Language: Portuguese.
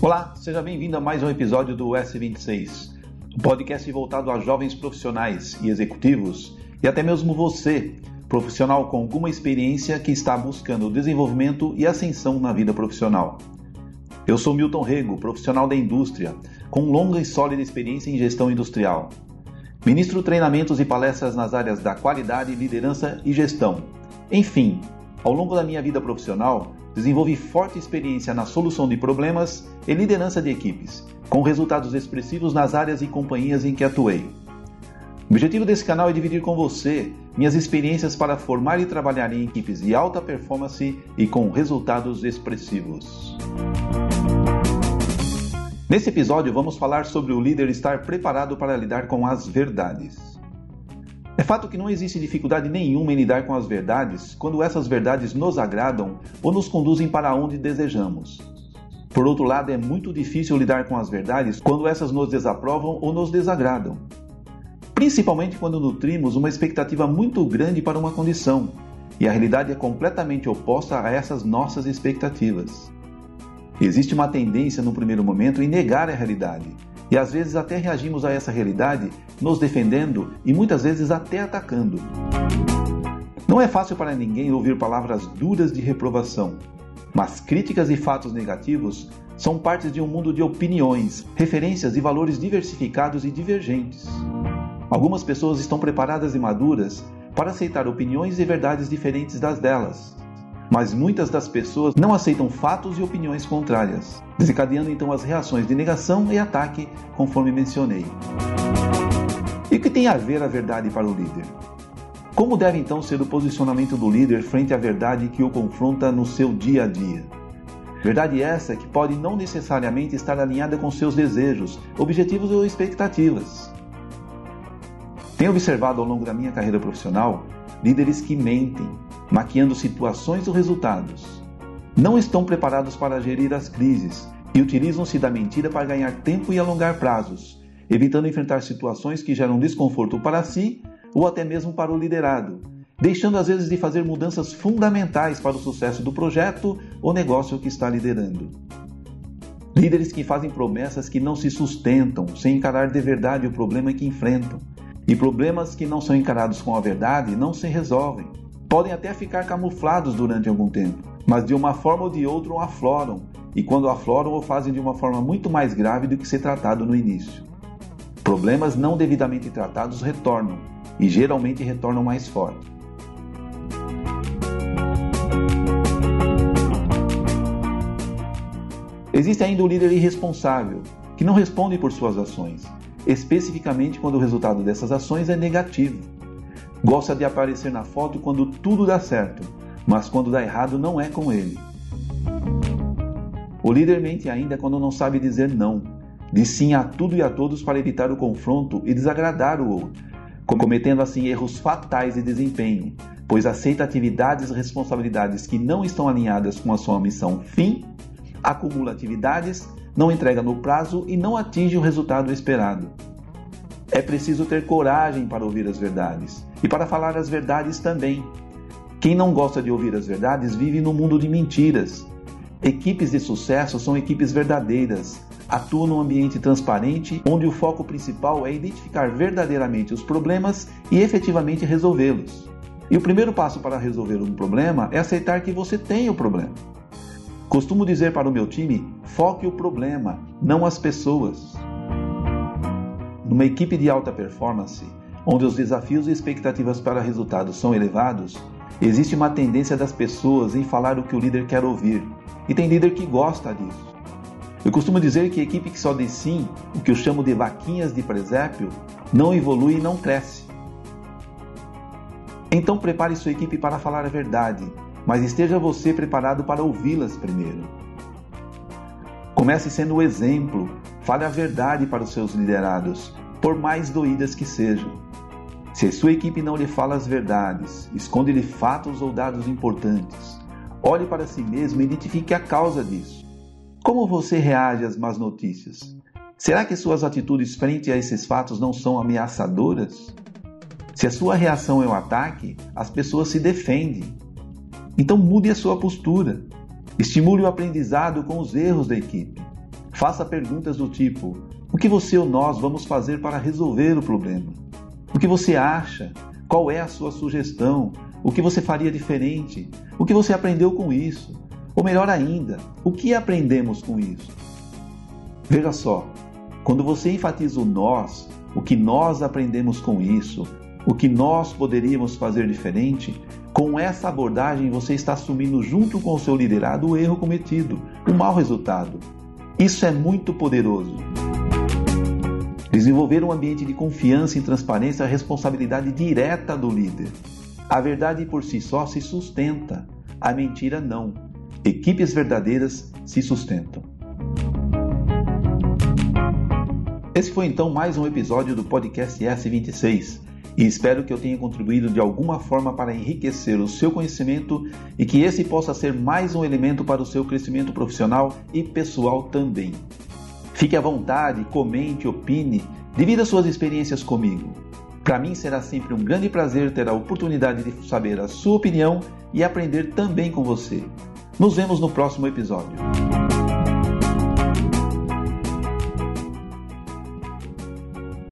Olá, seja bem-vindo a mais um episódio do S26, um podcast voltado a jovens profissionais e executivos e até mesmo você, profissional com alguma experiência que está buscando desenvolvimento e ascensão na vida profissional. Eu sou Milton Rego, profissional da indústria, com longa e sólida experiência em gestão industrial. Ministro treinamentos e palestras nas áreas da qualidade, liderança e gestão. Enfim, ao longo da minha vida profissional, desenvolvi forte experiência na solução de problemas e liderança de equipes, com resultados expressivos nas áreas e companhias em que atuei. O objetivo desse canal é dividir com você minhas experiências para formar e trabalhar em equipes de alta performance e com resultados expressivos. Nesse episódio, vamos falar sobre o líder estar preparado para lidar com as verdades. É fato que não existe dificuldade nenhuma em lidar com as verdades quando essas verdades nos agradam ou nos conduzem para onde desejamos. Por outro lado, é muito difícil lidar com as verdades quando essas nos desaprovam ou nos desagradam. Principalmente quando nutrimos uma expectativa muito grande para uma condição e a realidade é completamente oposta a essas nossas expectativas. Existe uma tendência no primeiro momento em negar a realidade e às vezes até reagimos a essa realidade nos defendendo e muitas vezes até atacando. Não é fácil para ninguém ouvir palavras duras de reprovação, mas críticas e fatos negativos são partes de um mundo de opiniões, referências e valores diversificados e divergentes. Algumas pessoas estão preparadas e maduras para aceitar opiniões e verdades diferentes das delas, mas muitas das pessoas não aceitam fatos e opiniões contrárias, desencadeando então as reações de negação e ataque, conforme mencionei. E o que tem a ver a verdade para o líder? Como deve então ser o posicionamento do líder frente à verdade que o confronta no seu dia a dia? Verdade essa que pode não necessariamente estar alinhada com seus desejos, objetivos ou expectativas. Tenho observado ao longo da minha carreira profissional líderes que mentem, maquiando situações ou resultados. Não estão preparados para gerir as crises e utilizam-se da mentira para ganhar tempo e alongar prazos, evitando enfrentar situações que geram desconforto para si ou até mesmo para o liderado, deixando às vezes de fazer mudanças fundamentais para o sucesso do projeto ou negócio que está liderando. Líderes que fazem promessas que não se sustentam, sem encarar de verdade o problema que enfrentam. E problemas que não são encarados com a verdade não se resolvem podem até ficar camuflados durante algum tempo, mas de uma forma ou de outra afloram, e quando afloram o fazem de uma forma muito mais grave do que ser tratado no início. Problemas não devidamente tratados retornam, e geralmente retornam mais forte. Existe ainda o líder irresponsável, que não responde por suas ações, especificamente quando o resultado dessas ações é negativo. Gosta de aparecer na foto quando tudo dá certo, mas quando dá errado não é com ele. O líder mente ainda quando não sabe dizer não, diz sim a tudo e a todos para evitar o confronto e desagradar o outro, cometendo assim erros fatais de desempenho, pois aceita atividades e responsabilidades que não estão alinhadas com a sua missão fim, acumula atividades, não entrega no prazo e não atinge o resultado esperado. É preciso ter coragem para ouvir as verdades e para falar as verdades também. Quem não gosta de ouvir as verdades vive no mundo de mentiras. Equipes de sucesso são equipes verdadeiras, atuam num ambiente transparente onde o foco principal é identificar verdadeiramente os problemas e efetivamente resolvê-los. E o primeiro passo para resolver um problema é aceitar que você tem o problema. Costumo dizer para o meu time: foque o problema, não as pessoas. Numa equipe de alta performance, onde os desafios e expectativas para resultados são elevados, existe uma tendência das pessoas em falar o que o líder quer ouvir, e tem líder que gosta disso. Eu costumo dizer que a equipe que só diz sim, o que eu chamo de vaquinhas de presépio, não evolui e não cresce. Então prepare sua equipe para falar a verdade, mas esteja você preparado para ouvi-las primeiro. Comece sendo o exemplo, fale a verdade para os seus liderados, por mais doídas que sejam. Se a sua equipe não lhe fala as verdades, esconde-lhe fatos ou dados importantes, olhe para si mesmo e identifique a causa disso. Como você reage às más notícias? Será que suas atitudes frente a esses fatos não são ameaçadoras? Se a sua reação é um ataque, as pessoas se defendem. Então mude a sua postura. Estimule o aprendizado com os erros da equipe. Faça perguntas do tipo: o que você ou nós vamos fazer para resolver o problema? O que você acha? Qual é a sua sugestão? O que você faria diferente? O que você aprendeu com isso? Ou melhor ainda, o que aprendemos com isso? Veja só, quando você enfatiza o nós, o que nós aprendemos com isso, o que nós poderíamos fazer diferente, com essa abordagem você está assumindo junto com o seu liderado o erro cometido, o mau resultado. Isso é muito poderoso. Desenvolver um ambiente de confiança e transparência é a responsabilidade direta do líder. A verdade por si só se sustenta, a mentira não. Equipes verdadeiras se sustentam. Esse foi então mais um episódio do podcast S26 e espero que eu tenha contribuído de alguma forma para enriquecer o seu conhecimento e que esse possa ser mais um elemento para o seu crescimento profissional e pessoal também. Fique à vontade, comente, opine, divida suas experiências comigo. Para mim será sempre um grande prazer ter a oportunidade de saber a sua opinião e aprender também com você. Nos vemos no próximo episódio.